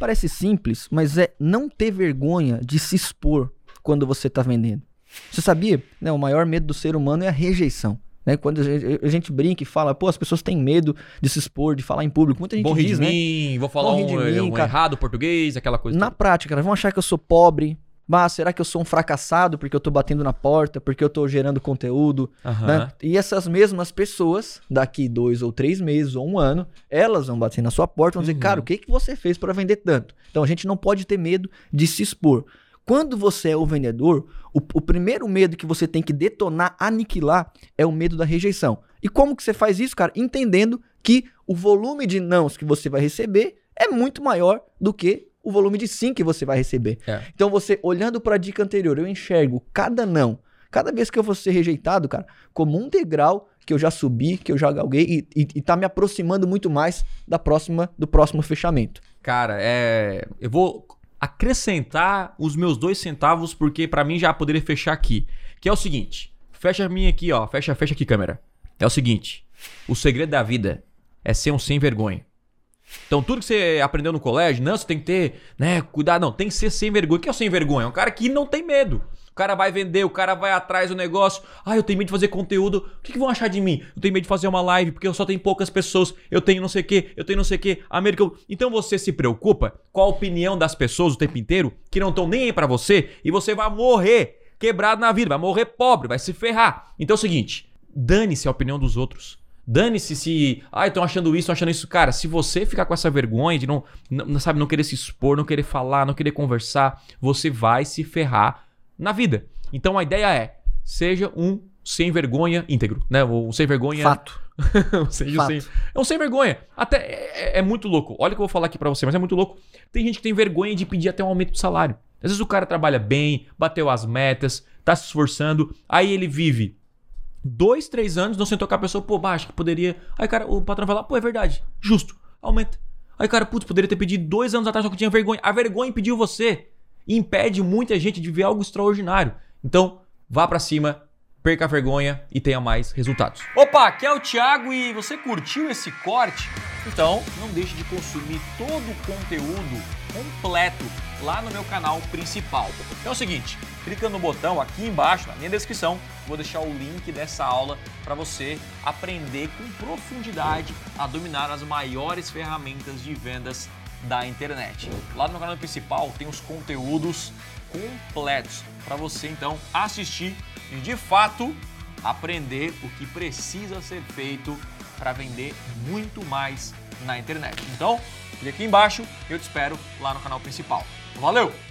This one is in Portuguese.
Parece simples, mas é não ter vergonha de se expor quando você está vendendo. Você sabia? Né, o maior medo do ser humano é a rejeição. Né? Quando a gente, a gente, brinca e fala, pô, as pessoas têm medo de se expor, de falar em público. Muita gente Bom diz, de né? mim, vou falar um, mim, um errado português, aquela coisa. Na toda. prática, elas vão achar que eu sou pobre, ah, será que eu sou um fracassado porque eu tô batendo na porta, porque eu tô gerando conteúdo? Aham. Né? E essas mesmas pessoas, daqui dois ou três meses ou um ano, elas vão bater na sua porta e vão dizer, Uhum. cara, o que, que você fez para vender tanto? Então a gente não pode ter medo de se expor. Quando você é o vendedor, o, o primeiro medo que você tem que detonar, aniquilar, é o medo da rejeição. E como que você faz isso, cara? Entendendo que o volume de nãos que você vai receber é muito maior do que o volume de sim que você vai receber. É. Então você, olhando para a dica anterior, eu enxergo cada não, cada vez que eu vou ser rejeitado, cara, como um degrau que eu já subi, que eu já galguei e, e, e tá me aproximando muito mais da próxima, do próximo fechamento. Cara, é. Eu vou acrescentar os meus dois centavos, porque pra mim já poderia fechar aqui. Que é o seguinte: fecha a minha aqui, ó. Fecha, fecha aqui, câmera. É o seguinte: o segredo da vida é ser um sem vergonha. Então, tudo que você aprendeu no colégio, não, você tem que ter, né, cuidado, não, tem que ser sem vergonha. O que é o sem vergonha? É um cara que não tem medo. O cara vai vender, o cara vai atrás do negócio. Ah, eu tenho medo de fazer conteúdo. O que, que vão achar de mim? Eu tenho medo de fazer uma live porque eu só tenho poucas pessoas. Eu tenho não sei o que, eu tenho não sei o que. América. Então você se preocupa com a opinião das pessoas o tempo inteiro que não estão nem aí pra você e você vai morrer quebrado na vida, vai morrer pobre, vai se ferrar. Então é o seguinte: dane-se a opinião dos outros. Dane-se se. Ah, estão achando isso, estão achando isso. Cara, se você ficar com essa vergonha de não, não, sabe, não querer se expor, não querer falar, não querer conversar, você vai se ferrar na vida. Então a ideia é: seja um sem vergonha íntegro, né? O sem vergonha. Fato. seja Fato. sem- é um sem vergonha. Até é, é muito louco. Olha o que eu vou falar aqui pra você, mas é muito louco. Tem gente que tem vergonha de pedir até um aumento de salário. Às vezes o cara trabalha bem, bateu as metas, tá se esforçando, aí ele vive dois, três anos, não sentou com a pessoa, pô, baixo, que poderia. Aí, cara, o patrão vai lá, pô, é verdade, justo, aumenta. Aí, cara, putz, poderia ter pedido dois anos atrás, só que tinha vergonha. A vergonha impediu você. E impede muita gente de ver algo extraordinário. Então, vá pra cima, perca a vergonha e tenha mais resultados. Opa, aqui é o Thiago e você curtiu esse corte? Então, não deixe de consumir todo o conteúdo completo lá no meu canal principal. É o seguinte, clica no botão aqui embaixo, na minha descrição, vou deixar o link dessa aula para você aprender com profundidade a dominar as maiores ferramentas de vendas da internet. Lá no canal principal tem os conteúdos completos para você então assistir e de fato aprender o que precisa ser feito para vender muito mais na internet. Então, clique aqui embaixo eu te espero lá no canal principal. Valeu!